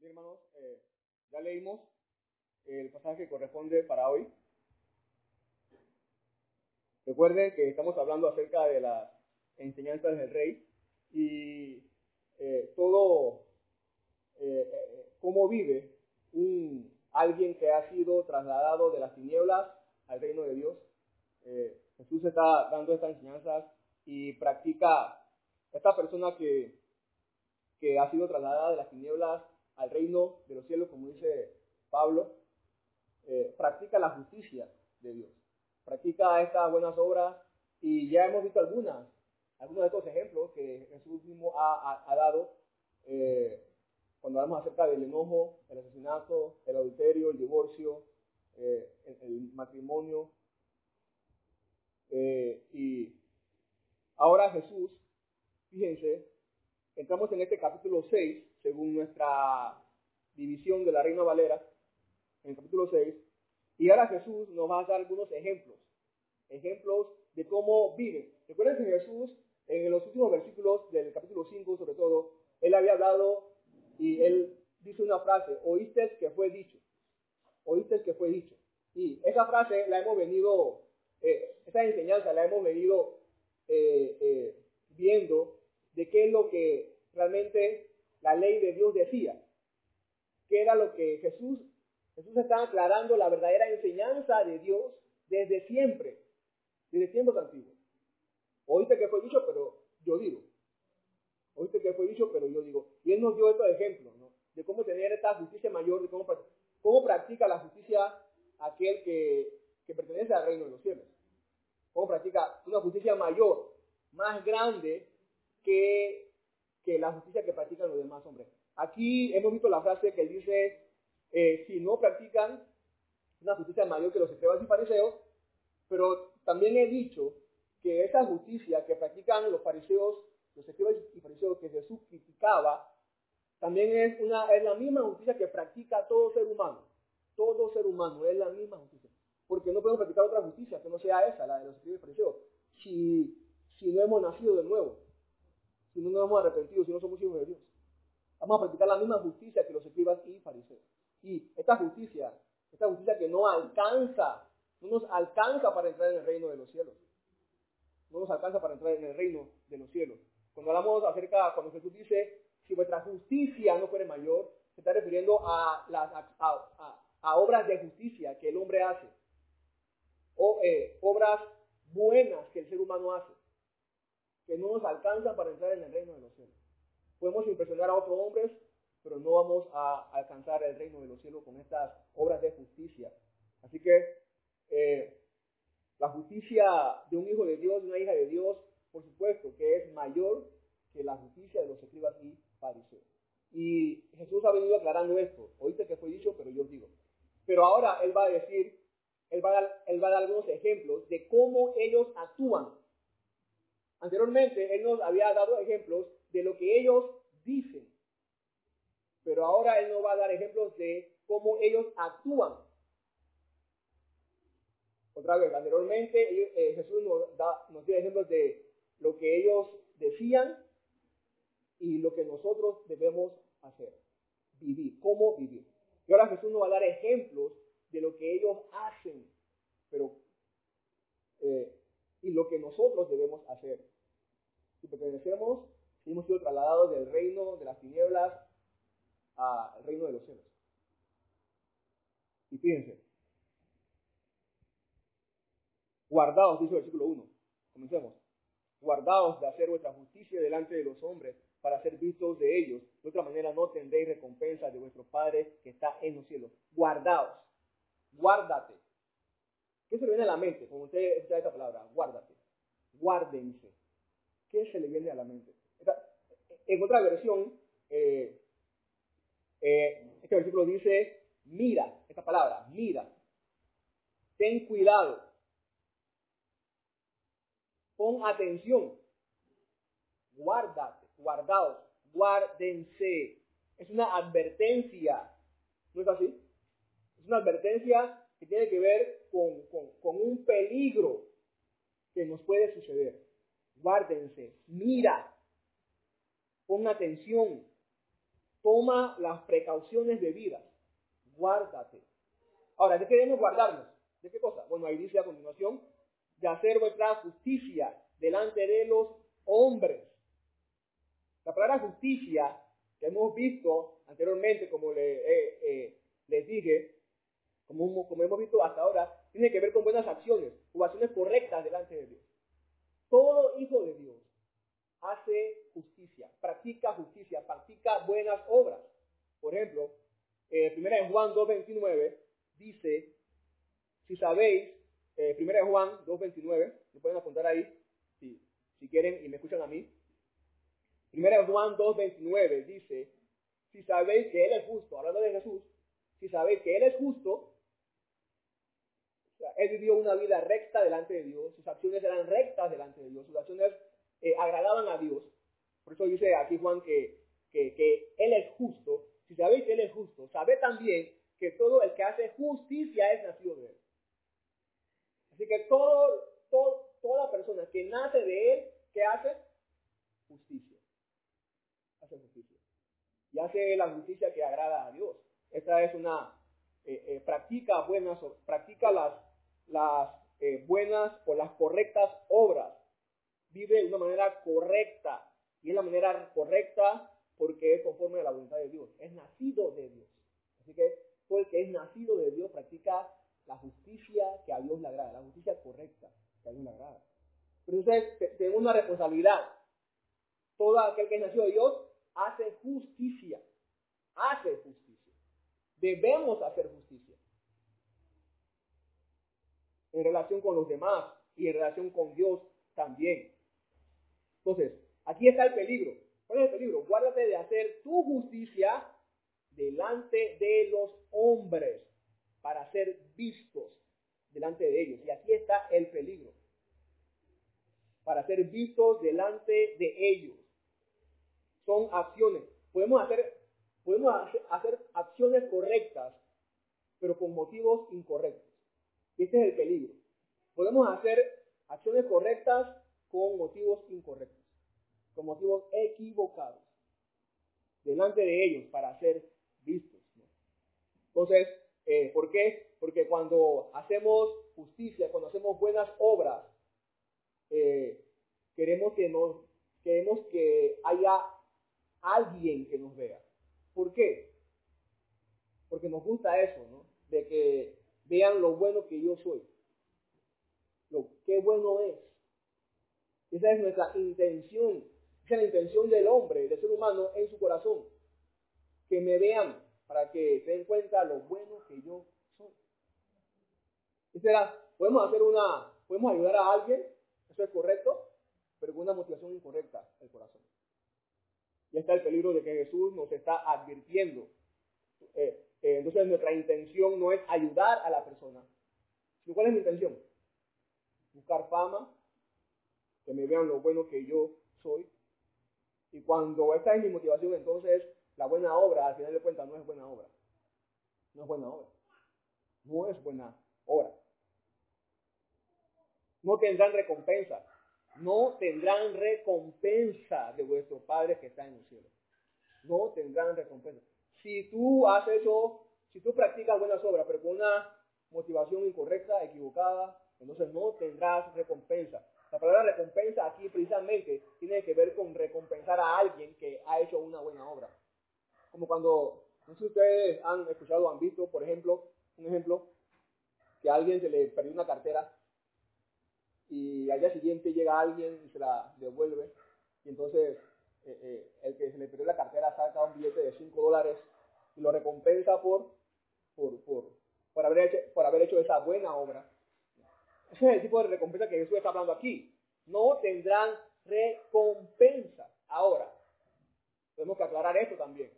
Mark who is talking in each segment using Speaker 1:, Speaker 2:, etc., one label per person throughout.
Speaker 1: Bien, hermanos, eh, ya leímos el pasaje que corresponde para hoy. Recuerden que estamos hablando acerca de las enseñanzas del rey y eh, todo eh, cómo vive un alguien que ha sido trasladado de las tinieblas al reino de Dios. Jesús está dando estas enseñanzas y practica esta persona que ha sido trasladada de las tinieblas al reino de los cielos, como dice Pablo, eh, practica la justicia de Dios, practica estas buenas obras y ya hemos visto algunas, algunos de estos ejemplos que Jesús mismo ha, ha, dado eh, cuando hablamos acerca del enojo, el asesinato, el adulterio, el divorcio, eh, el, el, matrimonio. Y ahora Jesús, fíjense, entramos en este capítulo 6, según nuestra división de la Reina Valera, en el capítulo 6, y ahora Jesús nos va a dar algunos ejemplos, ejemplos de cómo vive. Recuerden que Jesús, en los últimos versículos del capítulo 5, sobre todo, él había hablado y él dice una frase, oíste que fue dicho, oíste que fue dicho. Y esa frase la hemos venido, eh, esa enseñanza la hemos venido eh, eh, viendo de qué es lo que realmente la ley de Dios decía, qué era lo que Jesús, Jesús está aclarando la verdadera enseñanza de Dios desde siempre, desde tiempos antiguos. Oíste que fue dicho, pero yo digo. Oíste que fue dicho, pero yo digo. Y él nos dio estos ejemplos, ¿no? De cómo tener esta justicia mayor, de cómo, cómo practica la justicia aquel que, que pertenece al reino de los cielos. Cómo practica una justicia mayor, más grande que, que la justicia que practican los demás hombres. Aquí hemos visto la frase que dice, eh, si no practican una justicia mayor que los escribas y fariseos, pero también he dicho que esa justicia que practican los fariseos, los escribas y fariseos que Jesús criticaba, también es, una, es la misma justicia que practica todo ser humano. Todo ser humano es la misma justicia. Porque no podemos practicar otra justicia que no sea esa, la de los escribas y fariseos, si, si no hemos nacido de nuevo, si no nos hemos arrepentido, si no somos hijos de Dios. Vamos a practicar la misma justicia que los escribas y fariseos. Y esta justicia, esta justicia que no alcanza, no nos alcanza para entrar en el reino de los cielos. No nos alcanza para entrar en el reino de los cielos. Cuando hablamos acerca, cuando Jesús dice, si vuestra justicia no fuere mayor, se está refiriendo a, las, a, obras de justicia que el hombre hace. O eh, obras buenas que el ser humano hace. Que no nos alcanzan para entrar en el reino de los cielos. Podemos impresionar a otros hombres, pero no vamos a alcanzar el reino de los cielos con estas obras de justicia. Así que eh, la justicia de un hijo de Dios, de una hija de Dios, por supuesto que es mayor que la justicia de los escribas y fariseos. Y Jesús ha venido aclarando esto. Oíste que fue dicho, pero yo digo. Pero ahora Él va a decir, él va a dar algunos ejemplos de cómo ellos actúan. Anteriormente Él nos había dado ejemplos de lo que ellos dicen. Pero ahora Él nos va a dar ejemplos de cómo ellos actúan. Otra vez, anteriormente eh, Jesús nos, da, nos dio ejemplos de lo que ellos decían y lo que nosotros debemos hacer. Vivir, cómo vivir. Y ahora Jesús nos va a dar ejemplos de lo que ellos hacen, pero eh, y lo que nosotros debemos hacer. Si pertenecemos, si hemos sido trasladados del reino de las tinieblas al reino de los cielos. Y fíjense, guardaos, dice el versículo 1, comencemos, guardaos de hacer vuestra justicia delante de los hombres para ser vistos de ellos, de otra manera no tendréis recompensa de vuestro Padre que está en los cielos. Guardaos, guárdate. ¿Qué se le viene a la mente cuando usted escucha esta palabra? Guárdate, guárdense. ¿Qué se le viene a la mente? En otra versión, eh, eh, este versículo dice, mira, esta palabra, mira, ten cuidado, pon atención, guárdate, guardaos, guárdense. Es una advertencia, ¿no es así? Es una advertencia que tiene que ver con, un peligro que nos puede suceder. Guárdense, mira, pon atención. toma las precauciones debidas, guárdate. Ahora, ¿de qué debemos guardarnos? ¿De qué cosa? Bueno, ahí dice a continuación, de hacer vuestra justicia delante de los hombres. La palabra justicia que hemos visto anteriormente, como le, eh, les dije, como, como hemos visto hasta ahora, tiene que ver con buenas acciones o acciones correctas delante de Dios. Todo hijo de Dios hace justicia, practica justicia, practica buenas obras. Por ejemplo, eh, primera de Juan 2.29 dice, si sabéis, eh, primera de Juan 2.29, lo pueden apuntar ahí, si, si quieren y me escuchan a mí. Primera de Juan 2.29 dice, si sabéis que Él es justo, hablando de Jesús, si sabéis que Él es justo, él vivió una vida recta delante de Dios, sus acciones eran rectas delante de Dios, sus acciones eh, agradaban a Dios. Por eso dice aquí Juan que, que, Él es justo. Si sabéis que Él es justo, sabe también que todo el que hace justicia es nacido de Él. Así que todo, todo, toda persona que nace de Él, ¿qué hace? Justicia. Hace justicia. Y hace la justicia que agrada a Dios. Esta es una, eh, eh, practica buenas, practica las, las buenas o las correctas obras vive de una manera correcta. Y es la manera correcta porque es conforme a la voluntad de Dios. Es nacido de Dios. Así que todo el que es nacido de Dios practica la justicia que a Dios le agrada, la justicia correcta que a Dios le agrada. Pero entonces tenemos una responsabilidad. Todo aquel que es nacido de Dios hace justicia. Hace justicia. Debemos hacer justicia. En relación con los demás y en relación con Dios también. Entonces, aquí está el peligro. ¿Cuál es el peligro? Guárdate de hacer tu justicia delante de los hombres para ser vistos delante de ellos. Y aquí está el peligro. Para ser vistos delante de ellos. Son acciones. Podemos hacer, podemos hacer acciones correctas, pero con motivos incorrectos. Este es el peligro. Podemos hacer acciones correctas con motivos incorrectos, con motivos equivocados, delante de ellos para ser vistos. Entonces, eh, ¿por qué? Porque cuando hacemos justicia, cuando hacemos buenas obras, eh, queremos que nos, queremos que haya alguien que nos vea. ¿Por qué? Porque nos gusta eso, ¿no? De que vean lo bueno que yo soy. Lo que bueno es. Esa es nuestra intención. Esa es la intención del hombre, del ser humano en su corazón. Que me vean para que se den cuenta lo bueno que yo soy. Esa podemos hacer una, podemos ayudar a alguien, eso es correcto, pero con una motivación incorrecta el corazón. Y está el peligro de que Jesús nos está advirtiendo. Eh, eh, entonces nuestra intención no es ayudar a la persona. ¿Cuál es mi intención? Buscar fama, que me vean lo bueno que yo soy. Y cuando esta es mi motivación, entonces la buena obra, al final de cuentas, no es buena obra. No es buena obra. No es buena obra. No tendrán recompensa. No tendrán recompensa de vuestro Padre que está en el cielo. No tendrán recompensa. Si tú has hecho, si tú practicas buenas obras, pero con una motivación incorrecta, equivocada, entonces no tendrás recompensa. La palabra recompensa aquí precisamente tiene que ver con recompensar a alguien que ha hecho una buena obra. Como cuando, no sé si ustedes han escuchado o han visto, por ejemplo, un ejemplo, que a alguien se le perdió una cartera y al día siguiente llega alguien y se la devuelve y entonces eh, eh, el que se le perdió la cartera saca un billete de 5 dólares y lo recompensa por, por, por, por, haber hecho, por haber hecho esa buena obra. Ese es el tipo de recompensa que Jesús está hablando aquí. No tendrán recompensa. Ahora, tenemos que aclarar esto también.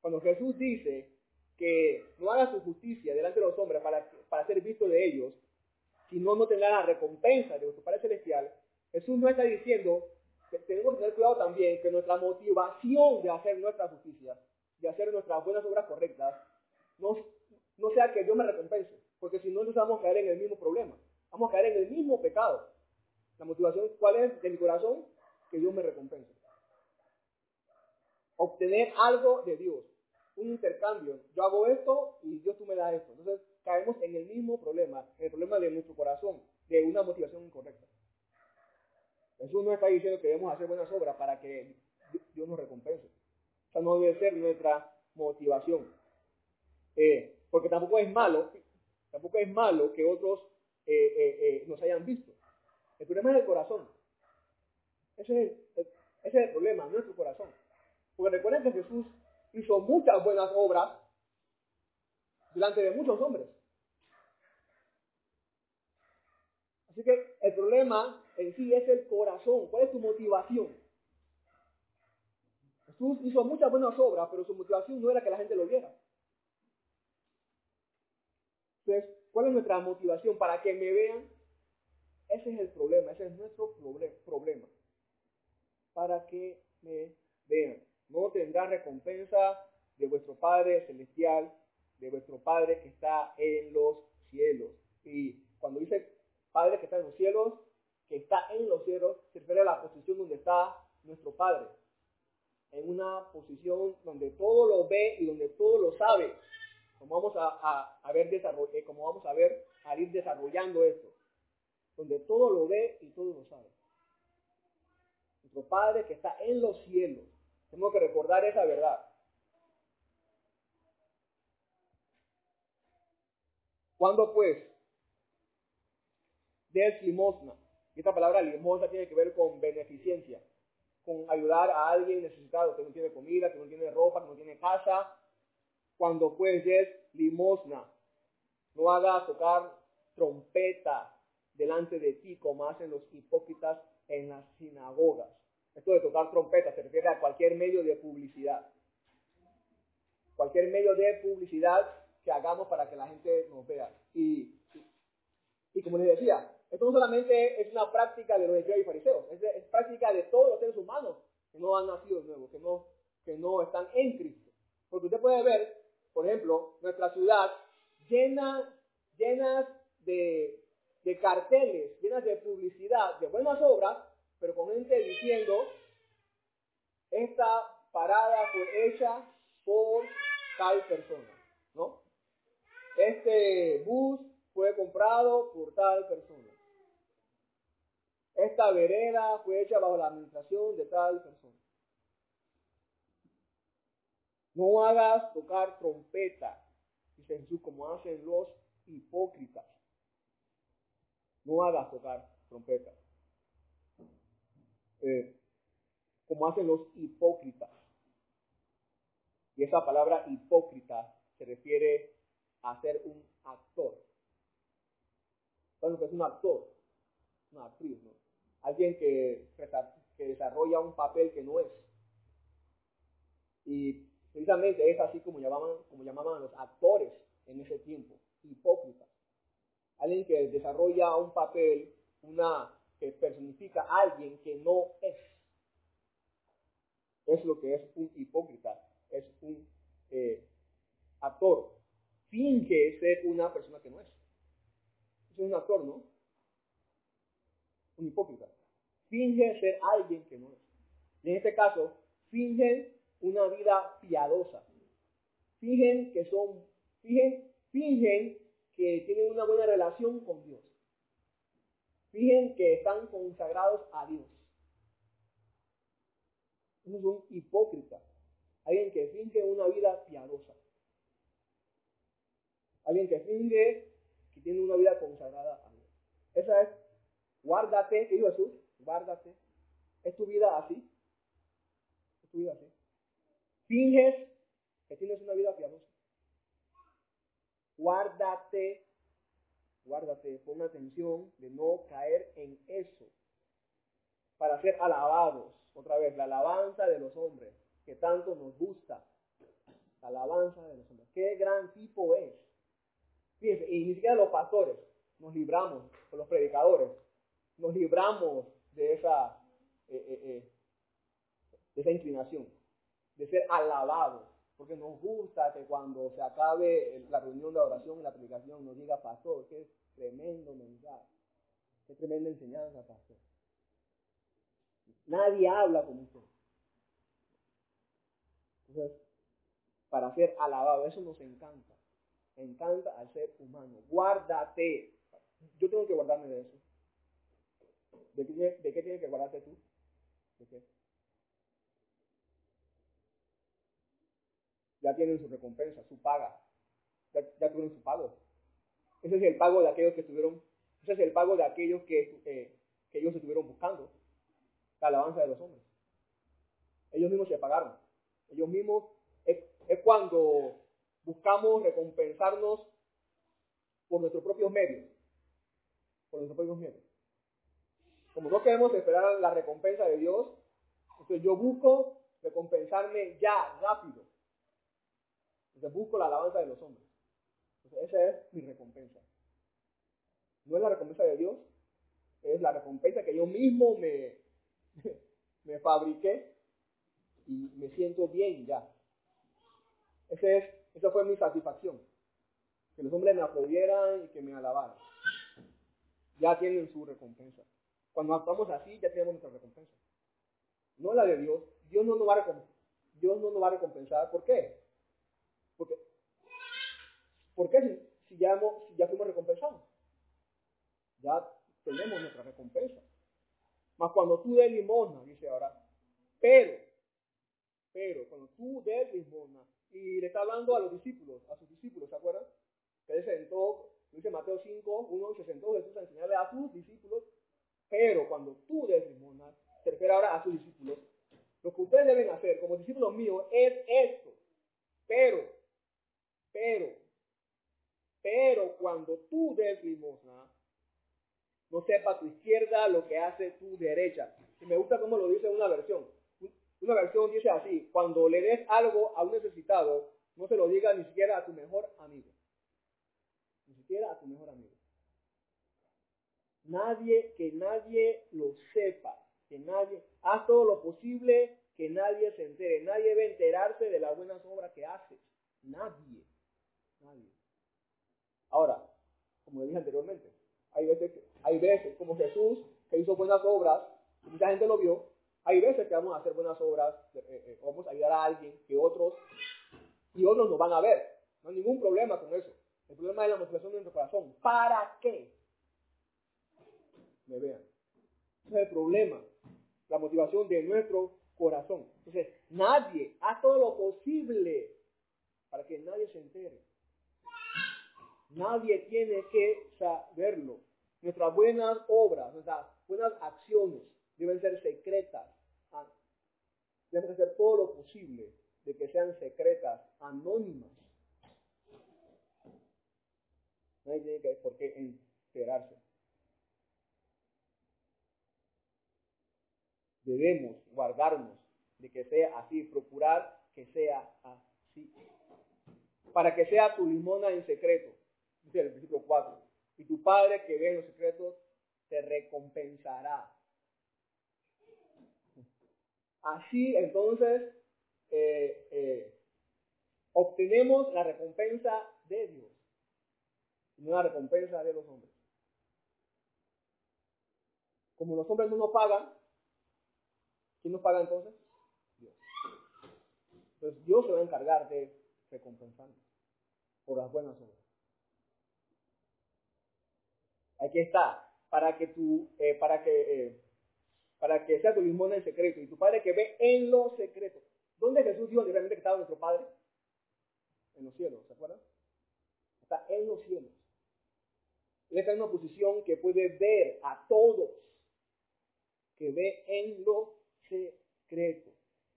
Speaker 1: Cuando Jesús dice que no haga su justicia delante de los hombres para, para ser visto de ellos, si no, no tendrán la recompensa de vuestro Padre Celestial, Jesús no está diciendo tenemos que tener cuidado también que nuestra motivación de hacer nuestra justicia, de hacer nuestras buenas obras correctas, no, no sea que Dios me recompense, porque si no, nos vamos a caer en el mismo problema. Vamos a caer en el mismo pecado. La motivación, ¿cuál es de mi corazón? Que Dios me recompense. obtener algo de Dios, un intercambio. Yo hago esto y Dios tú me das esto. Entonces caemos en el mismo problema, el problema de nuestro corazón, de una motivación incorrecta. Jesús no está diciendo que debemos hacer buenas obras para que Dios nos recompense. O sea, no debe ser nuestra motivación. Eh, porque tampoco es malo, tampoco es malo que otros eh, eh, nos hayan visto. El problema es el corazón. Ese es el, ese es el problema, nuestro corazón. Porque recuerden que Jesús hizo muchas buenas obras delante de muchos hombres. Así que el problema en sí es el corazón. ¿Cuál es tu motivación? Jesús hizo muchas buenas obras, pero su motivación no era que la gente lo viera. Entonces, ¿cuál es nuestra motivación? Para que me vean. Ese es el problema, ese es nuestro problema. Para que me vean. No tendrá recompensa de vuestro Padre Celestial, de vuestro Padre que está en los cielos. Y cuando dice Padre que está en los cielos, que está en los cielos, se refiere a la posición donde está nuestro Padre. En una posición donde todo lo ve y donde todo lo sabe. Como vamos a, a, ver eh, como vamos a ver a ir desarrollando esto. Donde todo lo ve y todo lo sabe. Nuestro Padre que está en los cielos. Tenemos que recordar esa verdad. ¿Cuándo pues? des limosna. Y esta palabra limosna tiene que ver con beneficencia, con ayudar a alguien necesitado, que no tiene comida, que no tiene ropa, que no tiene casa. Cuando pues des limosna, no hagas tocar trompeta delante de ti como hacen los hipócritas en las sinagogas. Esto de tocar trompeta se refiere a cualquier medio de publicidad. Cualquier medio de publicidad que hagamos para que la gente nos vea. Y, y como les decía, esto no solamente es una práctica de los escribas y fariseos, es, práctica de todos los seres humanos que no han nacido de nuevo, que no, están en Cristo. Porque usted puede ver, por ejemplo, nuestra ciudad llena, de carteles, llenas de publicidad, de buenas obras, pero con gente diciendo, esta parada fue hecha por tal persona, ¿no? Este bus fue comprado por tal persona. Esta vereda fue hecha bajo la administración de tal persona. No hagas tocar trompeta, dice Jesús, como hacen los hipócritas. No hagas tocar trompeta. Eh, como hacen los hipócritas. Y esa palabra hipócrita se refiere a ser un actor. ¿Saben que es un actor? Una actriz, ¿no? Alguien que, que desarrolla un papel que no es. Y precisamente es así como llamaban, como llamaban a los actores en ese tiempo, hipócritas. Alguien que desarrolla un papel, una que personifica a alguien que no es. Es lo que es un hipócrita, es un eh, actor. Finge ser una persona que no es. Es un actor, ¿no? Un hipócrita fingen ser alguien que no es. en este caso, fingen una vida piadosa. Fingen que son, fingen, fingen que tienen una buena relación con Dios. Fingen que están consagrados a Dios. Esos son hipócritas. Alguien que finge una vida piadosa. Alguien que finge que tiene una vida consagrada a Dios. Esa es, guárdate, que dijo Jesús, guárdate. ¿Es tu vida así? ¿Es tu vida así? Finges que tienes una vida piadosa. Guárdate, guárdate, pon atención de no caer en eso. Para ser alabados, otra vez, la alabanza de los hombres, que tanto nos gusta. La alabanza de los hombres. Qué gran tipo es. Fíjense, y ni siquiera los pastores nos libramos, con los predicadores, nos libramos de esa, eh, eh, eh, de esa inclinación, de ser alabados, porque nos gusta que cuando se acabe la reunión de oración y la predicación nos diga, pastor, qué tremendo mensaje, qué tremenda enseñanza, pastor. Nadie habla como usted. Entonces, para ser alabado, eso nos encanta. Encanta al ser humano. Guárdate. Yo tengo que guardarme de eso. ¿De qué, de qué tienes que guardarte tú? Ya tienen su recompensa, su paga. Ya, ya tuvieron su pago. Ese es el pago de aquellos que estuvieron, ese es el pago de aquellos que, eh, que ellos estuvieron buscando. La alabanza de los hombres. Ellos mismos se pagaron. Ellos mismos, es, es cuando buscamos recompensarnos por nuestros propios medios. Por nuestros propios medios. Como no queremos esperar la recompensa de Dios, entonces yo busco recompensarme ya, rápido. Entonces busco la alabanza de los hombres. Entonces esa es mi recompensa. No es la recompensa de Dios, es la recompensa que yo mismo me, me fabriqué y me siento bien ya. Ese es, esa fue mi satisfacción. Que los hombres me aplaudieran y que me alabaran. Ya tienen su recompensa. Cuando actuamos así, ya tenemos nuestra recompensa. No la de Dios. Dios no nos va a recompensar. ¿Por qué? Porque, ¿Por qué si, ya, hemos, ya fuimos recompensados? Ya tenemos nuestra recompensa. Mas cuando tú des limosna, dice ahora, pero, pero, cuando tú des limosna, y le está hablando a los discípulos, a sus discípulos, ¿se acuerdan? Que él sentó, dice Mateo 5, 1, se sentó Jesús a enseñarle a sus discípulos pero cuando tú des limosna, se refiere ahora a sus discípulos, lo que ustedes deben hacer como discípulos míos es esto. Pero, pero, pero cuando tú des limosna, no sepa tu izquierda lo que hace tu derecha. Y me gusta cómo lo dice una versión. Una versión dice así, cuando le des algo a un necesitado, no se lo diga ni siquiera a tu mejor amigo. Ni siquiera a tu mejor amigo. Nadie, que nadie lo sepa, que nadie, haz todo lo posible que nadie se entere. Nadie debe enterarse de las buenas obras que haces. Nadie. Nadie. Ahora, como dije anteriormente, hay veces, hay veces como Jesús, que hizo buenas obras, y mucha gente lo vio, hay veces que vamos a hacer buenas obras, eh, eh, vamos a ayudar a alguien que otros, y otros nos van a ver. No hay ningún problema con eso. El problema es la motivación de nuestro corazón. ¿Para qué? Me vean. Ese es el problema, la motivación de nuestro corazón. Entonces, nadie, haz todo lo posible para que nadie se entere. Nadie tiene que saberlo. Nuestras buenas obras, nuestras buenas acciones deben ser secretas. Debemos hacer todo lo posible de que sean secretas, anónimas. Nadie tiene que, por qué enterarse. Debemos guardarnos de que sea así, procurar que sea así. Para que sea tu limona en secreto, dice el versículo 4. Y tu Padre que ve en los secretos te recompensará. Así entonces eh, eh, obtenemos la recompensa de Dios, no la recompensa de los hombres. Como los hombres no nos pagan, ¿Quién nos paga entonces? Dios. Entonces Dios se va a encargar de recompensarnos por las buenas obras. Aquí está, para que tu, eh, para que, eh, para que sea tu limón en secreto y tu Padre que ve en lo secreto. ¿Dónde Jesús dijo realmente que estaba nuestro Padre? En los cielos, ¿se acuerdan? Está en los cielos. Él está en una posición que puede ver a todos, que ve en lo secreto.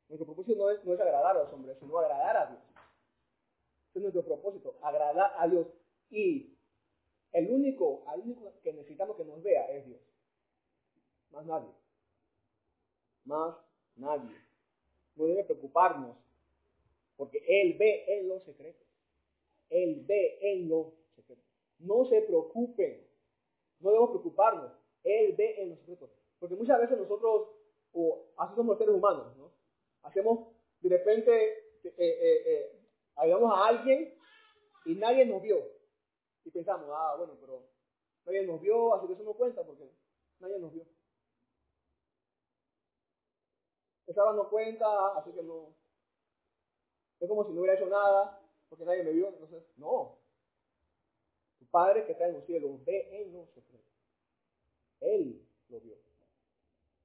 Speaker 1: Nuestro propósito no es, no es agradar a los hombres, sino agradar a Dios. Ese es nuestro propósito, agradar a Dios. Y el único, el único que necesitamos que nos vea es Dios. Más nadie. Más nadie. No debe preocuparnos, porque Él ve en lo secreto. Él ve en lo secreto. No se preocupen. No debemos preocuparnos. Él ve en lo secreto. Porque muchas veces nosotros o así somos seres humanos, ¿no? Hacemos, de repente, eh, eh, eh, ayudamos a alguien y nadie nos vio. Y pensamos, ah, bueno, pero nadie nos vio, así que eso no cuenta porque nadie nos vio. Esa no cuenta, así que no. Es como si no hubiera hecho nada porque nadie me vio. Entonces, no. Tu Padre que está en los cielos ve en los secretos. Él lo vio.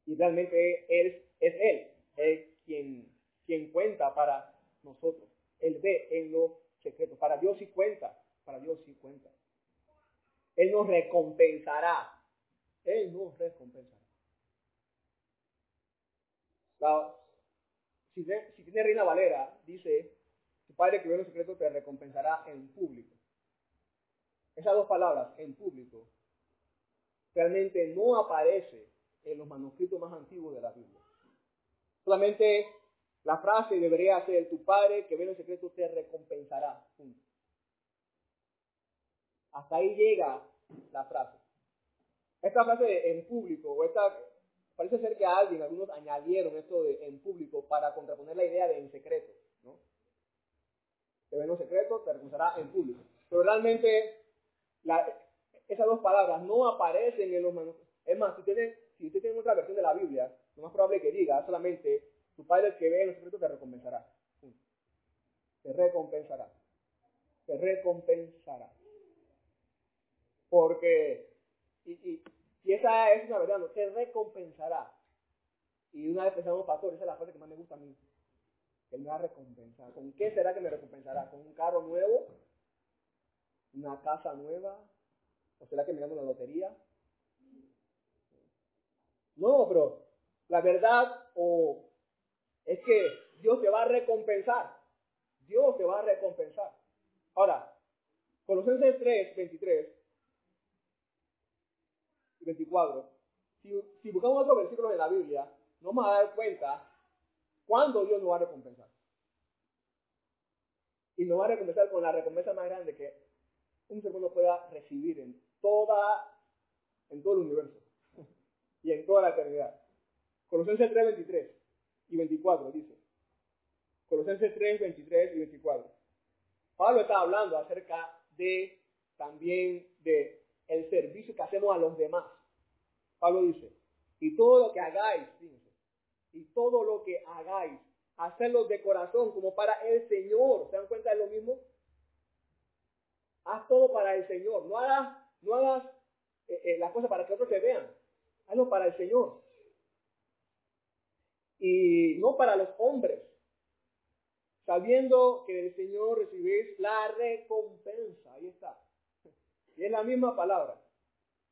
Speaker 1: Y realmente Él es Él, es quien, quien cuenta para nosotros. Él ve en lo secreto. Para Dios sí cuenta. Para Dios sí cuenta. Él nos recompensará. Él nos recompensará. si, si tiene Reina Valera, dice, tu Padre que ve en lo secreto te recompensará en público. Esas dos palabras, en público, realmente no aparece en los manuscritos más antiguos de la Biblia. Solamente la frase debería ser, tu Padre que ve en secreto te recompensará. Hasta ahí llega la frase. Esta frase en público, o esta, parece ser que alguien, algunos añadieron esto de en público para contraponer la idea de en secreto. ¿no? Te ve en secreto, te recompensará en público. Pero realmente esas dos palabras no aparecen en los manuscritos. Es más, si, tienen, si usted tiene otra versión de la Biblia, lo más probable que diga solamente, tu Padre que ve en los secretos te recompensará. Te recompensará. Te recompensará. Porque, y, y, y esa es una verdad, no, te recompensará. Y una vez pensamos, pastor, esa es la frase que más me gusta a mí. Él me va a recompensar. ¿Con qué será que me recompensará? ¿Con un carro nuevo? ¿Una casa nueva? ¿O será que me gano la lotería? No, pero la verdad es que Dios te va a recompensar. Dios te va a recompensar. Ahora, Colosenses 3, 23 y 24. Si, si buscamos otro versículo de la Biblia, nos vamos a dar cuenta cuándo Dios nos va a recompensar. Y nos va a recompensar con la recompensa más grande que un ser humano pueda recibir en toda, en todo el universo y en toda la eternidad. Colosenses 3, 23 y 24 dice. Colosenses 3, 23 y 24. Pablo está hablando acerca de también de el servicio que hacemos a los demás. Pablo dice, y todo lo que hagáis, fíjense, y todo lo que hagáis, hacerlo de corazón como para el Señor. ¿Se dan cuenta de lo mismo? Haz todo para el Señor. No hagas, no hagas eh, eh, las cosas para que otros te vean. Hazlo para el Señor. Y no para los hombres. Sabiendo que del Señor recibís la recompensa. Ahí está. Y es la misma palabra.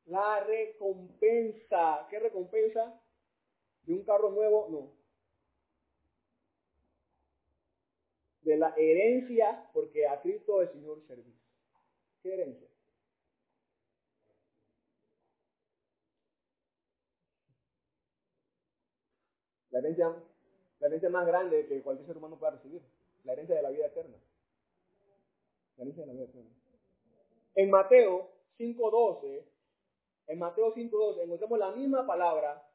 Speaker 1: La recompensa. ¿Qué recompensa? ¿De un carro nuevo? No. De la herencia, porque a Cristo el Señor servís. ¿Qué herencia? La herencia, la herencia más grande que cualquier ser humano pueda recibir. La herencia de la vida eterna. La herencia de la vida eterna. En Mateo 5.12, en Mateo 5.12 encontramos la misma palabra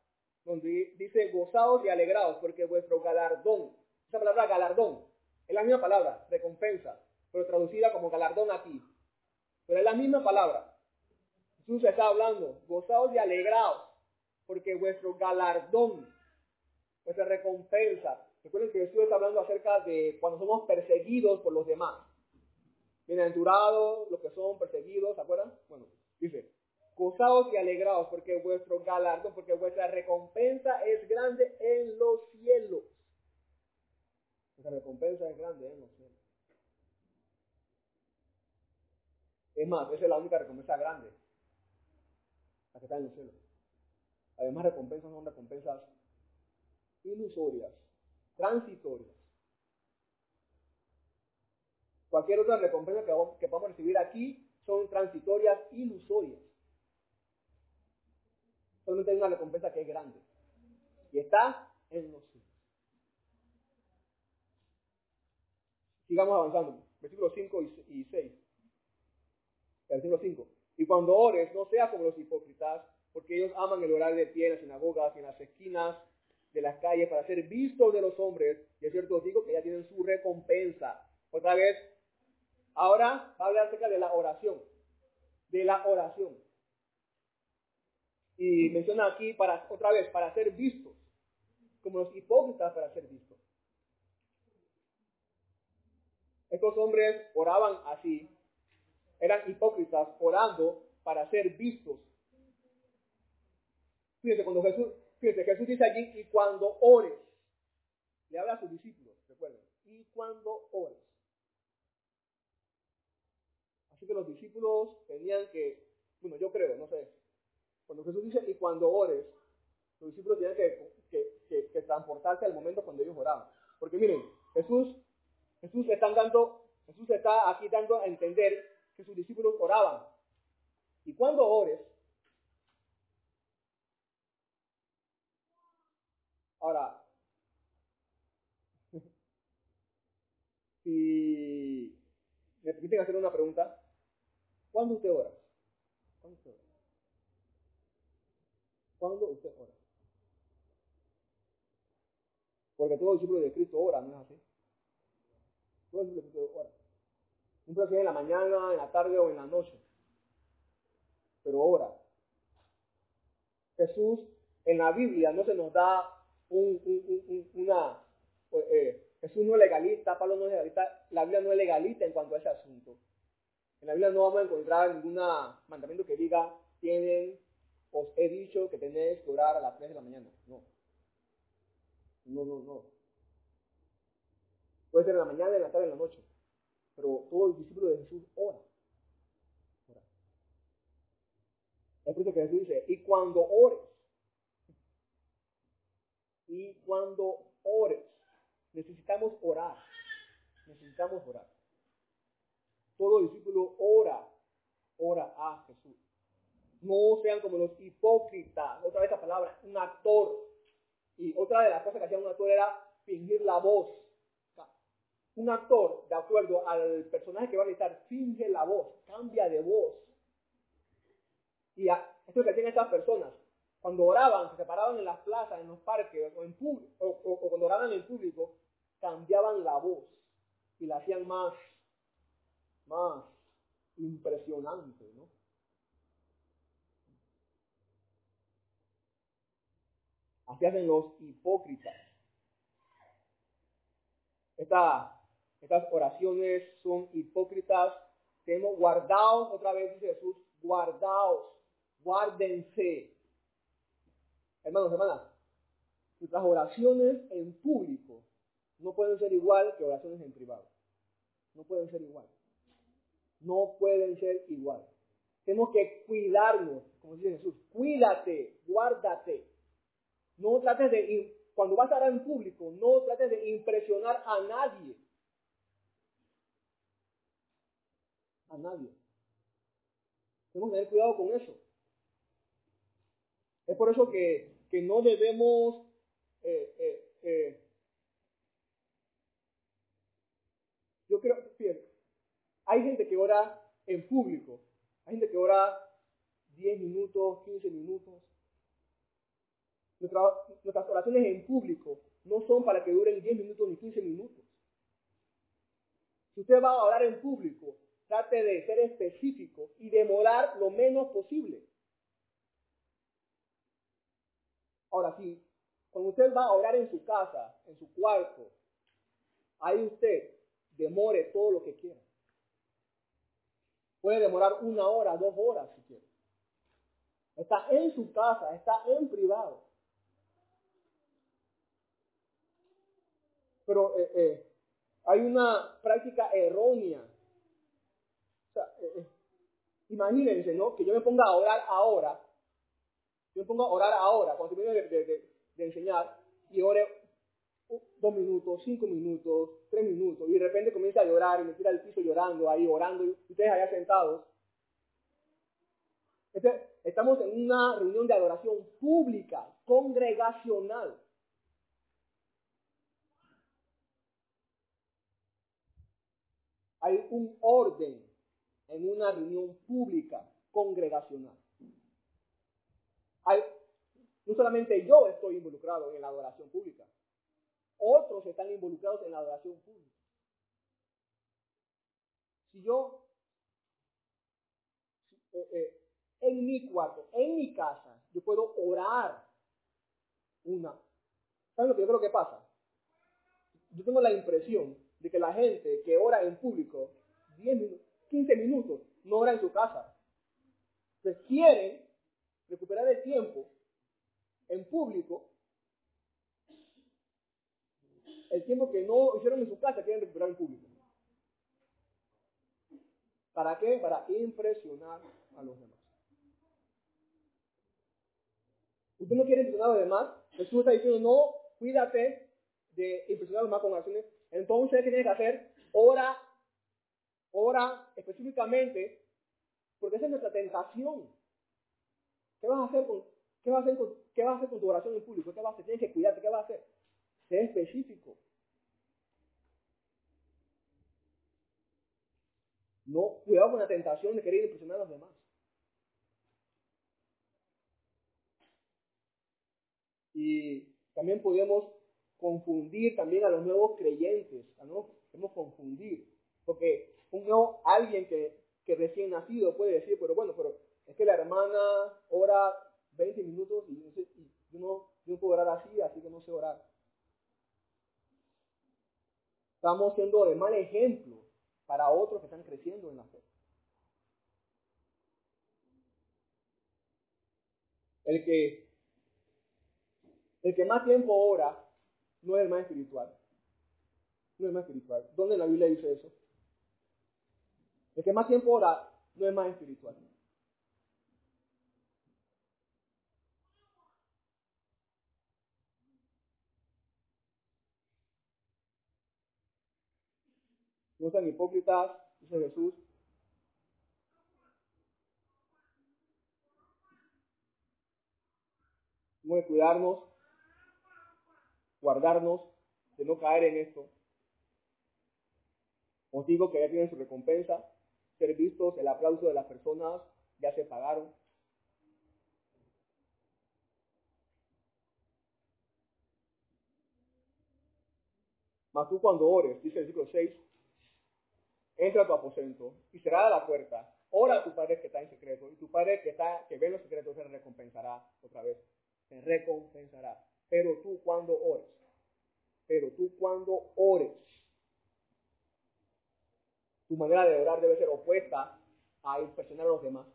Speaker 1: donde dice gozados y alegrados porque vuestro galardón, esa palabra galardón, es la misma palabra, recompensa, pero traducida como galardón aquí. Pero es la misma palabra. Jesús está hablando, gozados y alegrados porque vuestro galardón, vuestra recompensa. Recuerden que Jesús está hablando acerca de cuando somos perseguidos por los demás. Bienaventurados los que son perseguidos, ¿se acuerdan? Bueno, dice, gozaos y alegraos porque vuestro galardón, porque vuestra recompensa es grande en los cielos. Vuestra recompensa es grande en los cielos. Es más, esa es la única recompensa grande, la que está en los cielos. Además, recompensas son recompensas ilusorias, transitorias. Cualquier otra recompensa que, vamos, que podamos recibir aquí son transitorias, ilusorias. Solamente hay una recompensa que es grande. Y está en los cielos. Sigamos avanzando. Versículos 5 y 6. Versículo 5. Y cuando ores, no seas como los hipócritas, porque ellos aman el orar de pie en las sinagogas y en las esquinas de las calles para ser vistos de los hombres. Y es cierto, os digo que ya tienen su recompensa. Otra vez, ahora va a hablar acerca de la oración. De la oración. Y menciona aquí para, otra vez, para ser vistos. Como los hipócritas para ser vistos. estos hombres oraban así, eran hipócritas orando para ser vistos. Fíjense, cuando Jesús, fíjense, Jesús dice allí, y cuando ores, le habla a sus discípulos, recuerden, y cuando ores. Así que los discípulos tenían que, bueno, yo creo, no sé, cuando Jesús dice, y cuando ores, los discípulos tenían que, que, que transportarse al momento cuando ellos oraban. Porque miren, Jesús, Jesús está dando, Jesús está aquí dando a entender que sus discípulos oraban. Y cuando ores, ahora, si me permiten hacer una pregunta, ¿cuándo usted ora? ¿Cuándo usted ora? ¿Cuándo usted ora? Porque todo discípulo de Cristo ora, ¿no es así? Todo discípulo de Cristo ora. Un puede en la mañana, en la tarde o en la noche. Pero ora. Jesús, en la Biblia no se nos da un, una... Eh, Jesús no es legalista, Pablo no es legalista, la Biblia no es legalista en cuanto a ese asunto. En la Biblia no vamos a encontrar ningún mandamiento que diga, tienen, os he dicho que tenéis que orar a las 3 de la mañana. No. No, no, no. Puede ser en la mañana, en la tarde, en la noche. Pero todo el discípulo de Jesús ora. Es por eso que Jesús dice, y cuando ores, y cuando ores, necesitamos orar. Necesitamos orar. Todo discípulo ora, ora a Jesús. No sean como los hipócritas. Otra vez esa palabra, un actor y otra de las cosas que hacía un actor era fingir la voz. un actor, de acuerdo al personaje que va a realizar, finge la voz, cambia de voz. Y esto es lo que hacían estas personas. Cuando oraban, se separaban en las plazas, en los parques o, en público, o, cuando oraban en público, cambiaban la voz y la hacían más, más impresionante, ¿no? Así hacen los hipócritas. estas oraciones son hipócritas. Tenemos guardaos, otra vez dice Jesús, guardaos, guárdense. Hermanos, hermanas, nuestras oraciones en público no pueden ser igual que oraciones en privado. No pueden ser igual. No pueden ser igual. Tenemos que cuidarnos, como dice Jesús, cuídate, guárdate. No trates de, cuando vas a hablar en público, no trates de impresionar a nadie. A nadie. Tenemos que tener cuidado con eso. Es por eso que, no debemos eh, eh, eh, yo creo, hay gente que ora en público, hay gente que ora 10 minutos, 15 minutos, nuestras oraciones en público no son para que duren 10 minutos ni 15 minutos. Si usted va a orar en público, trate de ser específico y demorar lo menos posible. Ahora sí, cuando usted va a orar en su casa, en su cuarto, ahí usted demore todo lo que quiera. Puede demorar una hora, dos horas si quiere. Está en su casa, está en privado. Pero eh, eh, hay una práctica errónea. O sea, eh, imagínense, ¿no? Que yo me ponga a orar ahora. Yo me ponga a orar ahora, cuando termine de, enseñar, y ore dos minutos, cinco minutos, tres minutos, y de repente comienza a llorar y me tira al piso llorando, ahí orando, y ustedes allá sentados. Este, estamos en una reunión de adoración pública, congregacional. hay un orden en una reunión pública congregacional. No solamente yo estoy involucrado en la adoración pública, otros están involucrados en la adoración pública. Si yo, eh, eh, en mi cuarto, en mi casa, yo puedo orar una. ¿Saben lo que yo creo que pasa? Yo tengo la impresión de que la gente que ora en público 10 minutos, 15 minutos, no ora en su casa. Entonces quieren recuperar el tiempo en público, el tiempo que no hicieron en su casa, quieren recuperar en público. ¿Para qué? Para impresionar a los demás. Usted no quiere impresionar a los demás. Jesús está diciendo, no, cuídate de impresionar a los demás con acciones. Entonces, ¿qué tienes que hacer? Ora, ora específicamente, porque esa es nuestra tentación. ¿Qué vas a hacer con, qué vas a hacer qué vas a hacer con tu oración en público? ¿Qué vas a hacer? Tienes que cuidarte. ¿Qué vas a hacer? Sé específico. No, cuidado con la tentación de querer impresionar a los demás. Y también podemos confundir también a los nuevos creyentes, a no podemos confundir, porque un nuevo, alguien que, que recién nacido puede decir, pero bueno, pero es que la hermana ora 20 minutos y, yo, no, yo no puedo orar así, así que no sé orar. Estamos siendo de mal ejemplo para otros que están creciendo en la fe. El que, el que más tiempo ora no es el más espiritual. No es más espiritual. ¿Dónde la Biblia dice eso? El que más tiempo ora no es más espiritual. No sean hipócritas, dice Jesús. Tenemos que cuidarnos, guardarnos de no caer en esto. Os digo que ya tienen su recompensa, ser vistos, el aplauso de las personas, ya se pagaron. Mas tú cuando ores, dice el versículo 6, entra a tu aposento y cerrada la puerta, ora a tu Padre que está en secreto, y tu Padre que, está, que ve los secretos se recompensará otra vez, se recompensará. Pero tú cuando ores, pero tú cuando ores, tu manera de orar debe ser opuesta a impresionar a los demás.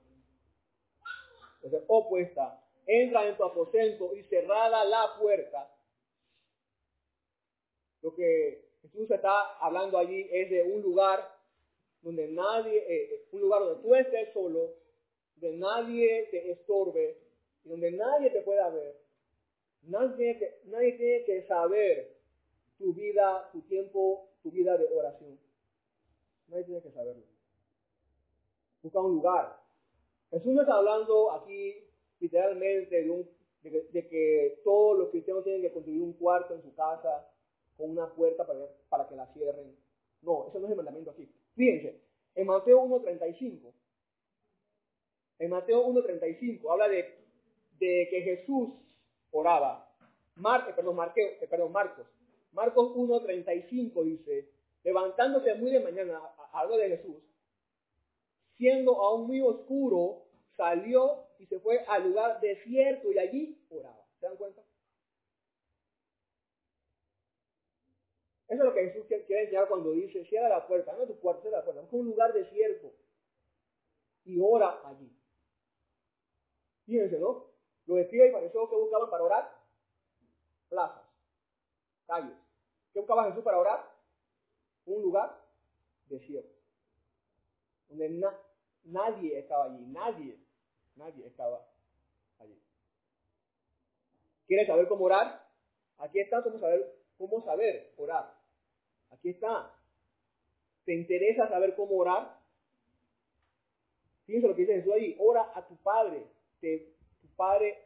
Speaker 1: Opuesta. Entra en tu aposento y cerrada la puerta. Lo que Jesús está hablando allí es de un lugar donde nadie, eh, eh, un lugar donde tú estés solo, donde nadie te estorbe y donde nadie te pueda ver. Nadie tiene que, nadie tiene que saber tu vida, tu tiempo, tu vida de oración. Nadie tiene que saberlo. Busca un lugar. Jesús no está hablando aquí literalmente de, un, de, que, todos los cristianos tienen que construir un cuarto en su casa con una puerta para, para que la cierren. No, eso no es el mandamiento aquí. Fíjense, en Mateo 1.35, en Mateo 1.35 habla de, que Jesús oraba. Eh, perdón, eh, perdón, Marcos. Marcos 1.35 dice, levantándose muy de mañana, algo de Jesús, siendo aún muy oscuro, salió y se fue al lugar desierto y allí oraba. ¿Se dan cuenta? Eso es lo que Jesús quiere enseñar cuando dice, cierra la puerta, no tu cuarto, cierra la puerta, es un lugar desierto y ora allí. Fíjense, ¿no? Los escribas y fariseos que buscaban para orar, plazas, calles. ¿Qué buscaba Jesús para orar? Un lugar desierto, donde nadie estaba allí, nadie, nadie estaba allí. ¿Quieres saber cómo orar? Aquí está cómo saber orar. Aquí está. ¿Te interesa saber cómo orar? Fíjense lo que dice Jesús ahí. Ora a tu Padre. tu Padre,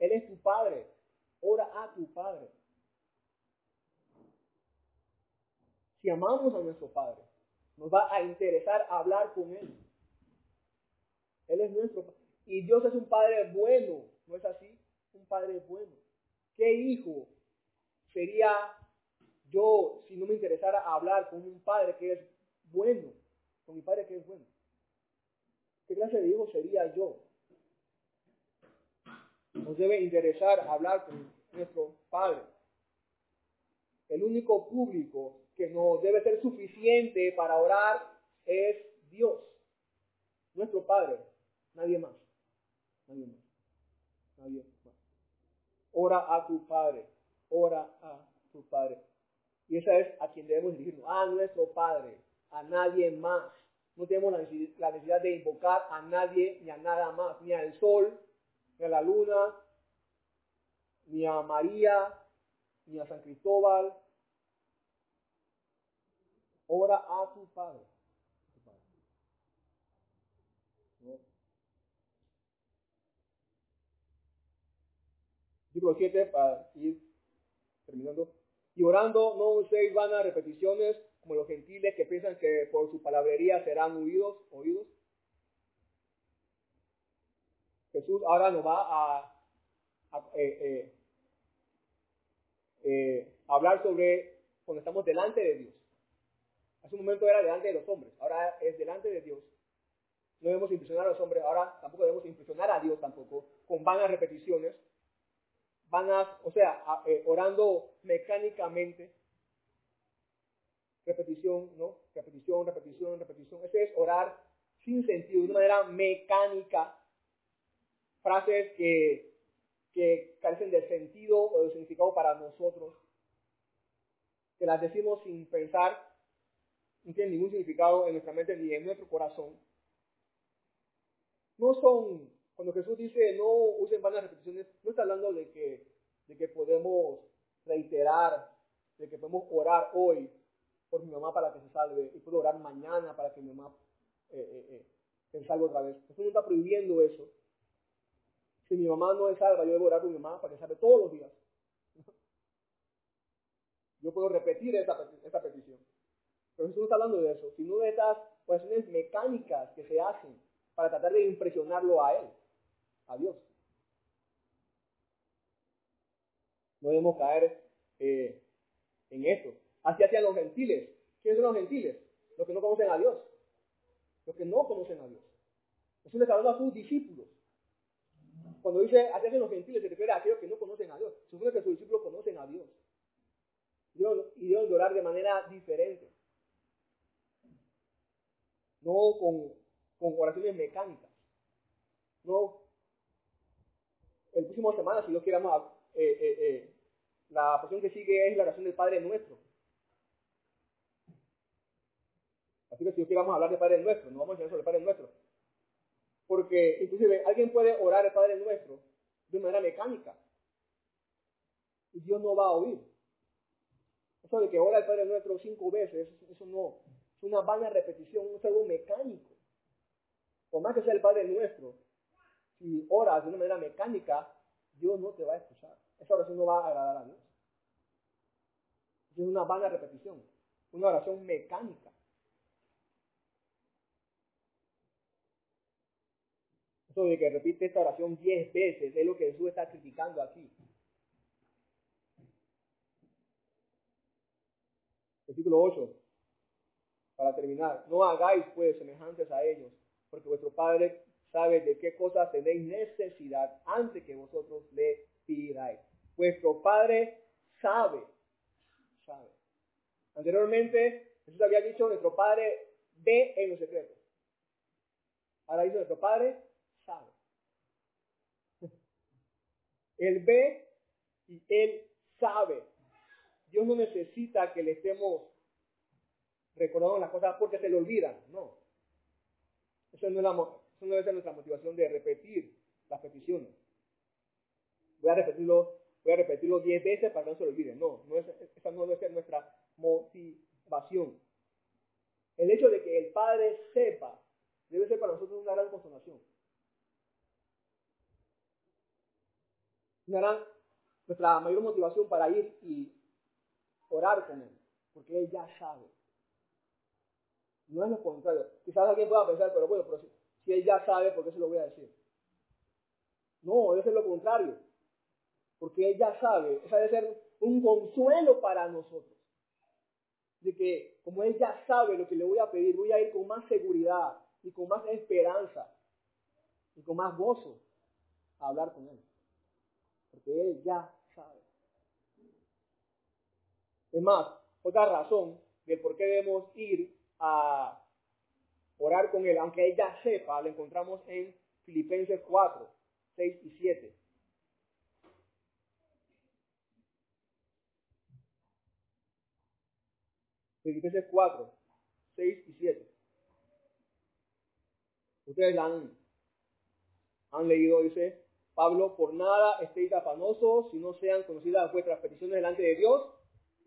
Speaker 1: Él es tu Padre. Ora a tu Padre. Si amamos a nuestro Padre, nos va a interesar hablar con Él. Él es nuestro. Y Dios es un Padre bueno. ¿No es así? Un Padre bueno. ¿Qué hijo sería yo, si no me interesara hablar con un padre que es bueno, con mi padre que es bueno, ¿qué clase de hijo sería yo? Nos debe interesar hablar con nuestro padre. el único público que nos debe ser suficiente para orar es Dios, nuestro Padre, nadie más, nadie más, nadie más. Ora a tu Padre, ora a tu Padre. Y esa es a quien debemos dirigirnos, a nuestro Padre, a nadie más. No tenemos la necesidad de invocar a nadie ni a nada más, ni al sol, ni a la luna, ni a María, ni a San Cristóbal. Ora a tu Padre. Versículo 7, para ir terminando. Y orando, no uséis vanas repeticiones como los gentiles que piensan que por su palabrería serán oídos, oídos. Jesús ahora nos va a, eh, eh, eh, hablar sobre cuando estamos delante de Dios. Hace un momento era delante de los hombres, ahora es delante de Dios. No debemos impresionar a los hombres, ahora tampoco debemos impresionar a Dios tampoco con vanas repeticiones. Vanas, o sea, orando mecánicamente repetición, ¿no? Repetición, repetición, repetición. Ese es orar sin sentido, de una manera mecánica. Frases que, que carecen de sentido o de significado para nosotros. Que las decimos sin pensar, no tienen ningún significado en nuestra mente ni en nuestro corazón. No son, cuando Jesús dice no usen vanas repeticiones, no está hablando de que, de que podemos reiterar, de que podemos orar hoy por mi mamá para que se salve y puedo orar mañana para que mi mamá eh, eh, eh, se salve otra vez. Jesús no está prohibiendo eso. Si mi mamá no es salva, yo debo orar por mi mamá para que se salve todos los días. Yo puedo repetir esa, esa petición. Pero Jesús no está hablando de eso, sino de estas oraciones mecánicas que se hacen para tratar de impresionarlo a Él, a Dios. No debemos caer en esto. Así hacían los gentiles. ¿Quiénes son los gentiles? Los que no conocen a Dios. Los que no conocen a Dios. Jesús les hablando a sus discípulos. Cuando dice hacen los gentiles, se refiere a aquellos que no conocen a Dios. Se supone que sus discípulos conocen a Dios. Y deben orar de manera diferente. No con, con oraciones mecánicas. No. El próximo semana, si Dios quiere, eh, eh, eh, la porción que sigue es la oración del Padre Nuestro. Así que si vamos a hablar de Padre Nuestro, no vamos a enseñar sobre el Padre Nuestro. Porque inclusive alguien puede orar el Padre Nuestro de manera mecánica. Y Dios no va a oír. Eso de que ora el Padre Nuestro cinco veces, eso no, es una vana repetición, es algo mecánico. Por más que sea el Padre Nuestro, si oras de una manera mecánica, Dios no te va a escuchar. Esa oración no va a agradar a Dios. Es una vana repetición, una oración mecánica. Eso de que repite esta oración diez veces es lo que Jesús está criticando aquí. Versículo 8. Para terminar, no hagáis pues semejantes a ellos, porque vuestro Padre sabe de qué cosas tenéis necesidad antes que vosotros le pidáis. Vuestro Padre sabe, sabe. Anteriormente Jesús había dicho, nuestro Padre ve en los secretos. Ahora dice nuestro Padre sabe. Él ve y Él sabe. Dios no necesita que le estemos recordando las cosas porque se le olvidan. No. Eso no, es eso no debe ser nuestra motivación de repetir las peticiones. Voy a repetirlo, voy a repetirlo diez veces para que no se lo olviden. No, no es, esa no debe ser nuestra motivación. El hecho de que el Padre sepa debe ser para nosotros una gran consolación. nuestra mayor motivación para ir y orar con Él, porque Él ya sabe. No es lo contrario. Quizás alguien pueda pensar, pero bueno, pero si, Él ya sabe, ¿por qué se lo voy a decir? No, debe ser lo contrario. Porque Él ya sabe. Esa debe ser un consuelo para nosotros. De que como Él ya sabe lo que le voy a pedir, voy a ir con más seguridad y con más esperanza y con más gozo a hablar con Él porque Él ya sabe. Es más, otra razón del por qué debemos ir a orar con Él, aunque Él ya sepa, lo encontramos en Filipenses 4, 6 y 7. Filipenses 4, 6 y 7. Ustedes han, han leído, dice Pablo, por nada estéis afanosos si no sean conocidas vuestras peticiones delante de Dios,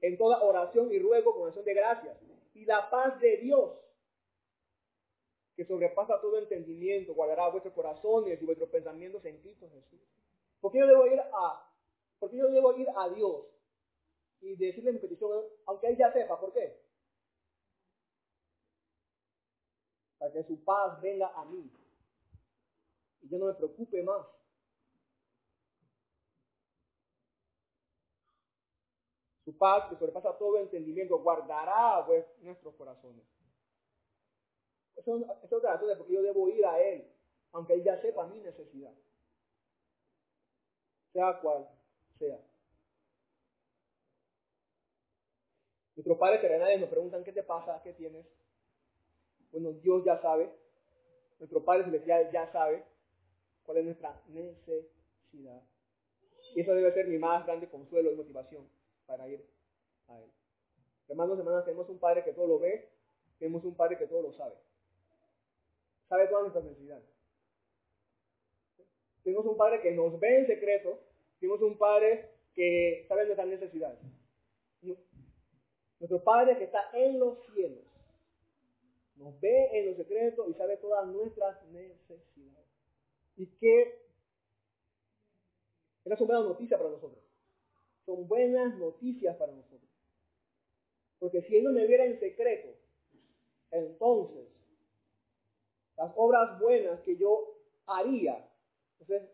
Speaker 1: en toda oración y ruego con acción de gracias. Y la paz de Dios, que sobrepasa todo entendimiento, guardará vuestros corazones y vuestros pensamientos en Cristo Jesús. ¿Por qué yo debo ir a, por qué yo debo ir a Dios y decirle mi petición, aunque Él ya sepa? ¿Por qué? Para que su paz venga a mí y yo no me preocupe más. Su paz, que sobrepasa todo entendimiento, guardará nuestros corazones. Eso es otra razón de por qué yo debo ir a Él, aunque Él ya sepa mi necesidad. Sea cual sea. Nuestros padres terrenales nos preguntan qué te pasa, qué tienes. Bueno, Dios ya sabe. Nuestro Padre Celestial ya sabe cuál es nuestra necesidad. Y eso debe ser mi más grande consuelo y motivación para ir a Él. Hermanos, hermanas, tenemos un Padre que todo lo ve, tenemos un Padre que todo lo sabe. Sabe todas nuestras necesidades. Tenemos un Padre que nos ve en secreto, tenemos un Padre que sabe nuestras necesidades. Nuestro Padre que está en los cielos nos ve en los secretos y sabe todas nuestras necesidades. Y que esas son buenas noticias para nosotros. Son buenas noticias para nosotros. Porque si Él no me viera en secreto, entonces las obras buenas que yo haría, entonces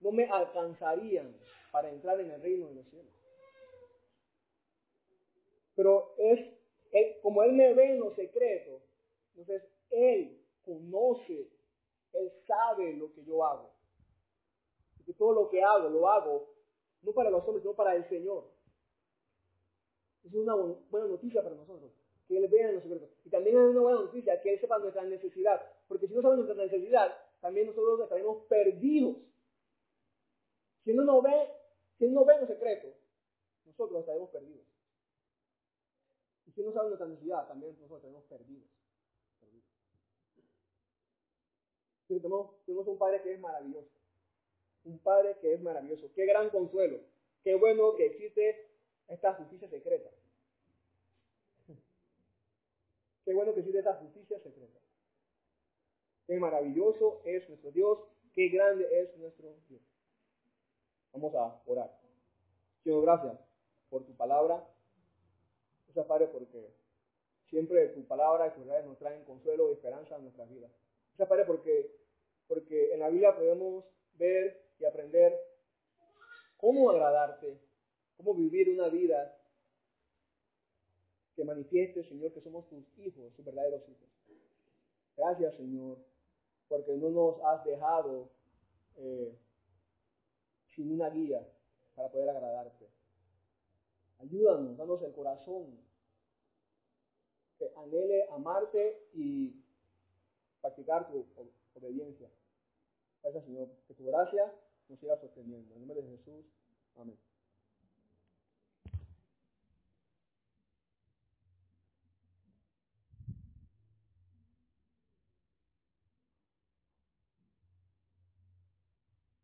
Speaker 1: no me alcanzarían para entrar en el reino de los cielos. Pero es, como Él me ve en los secretos, entonces Él conoce, Él sabe lo que yo hago. Y todo lo que hago, lo hago no para los hombres, sino para el Señor. Es una buena noticia para nosotros, que Él vea en secretos. Y también es una buena noticia que Él sepa nuestra necesidad, porque si no sabe nuestra necesidad, también nosotros estaremos perdidos. Si Él no ve, si no ve los secretos, nosotros estaremos perdidos. Y si no sabe nuestra necesidad, también nosotros estaremos perdidos. perdidos. tenemos, tenemos un Padre que es maravilloso un Padre que es maravilloso. Qué gran consuelo. Qué bueno que existe esta justicia secreta. Qué bueno que existe esta justicia secreta. Qué maravilloso es nuestro Dios. Qué grande es nuestro Dios. Vamos a orar. Señor, gracias por tu palabra. Gracias, Padre, porque siempre tu palabra y tus verdades nos traen consuelo y esperanza a nuestras vidas. Gracias, Padre, porque, porque en la Biblia podemos ver y aprender cómo agradarte, cómo vivir una vida que manifieste, Señor, que somos tus hijos, tus verdaderos hijos. Gracias, Señor, porque no nos has dejado eh, sin una guía para poder agradarte. Ayúdanos, danos el corazón que anhele amarte y practicar tu obediencia. Gracias, Señor, que tu gracia nos siga sosteniendo. En nombre de Jesús. Amén.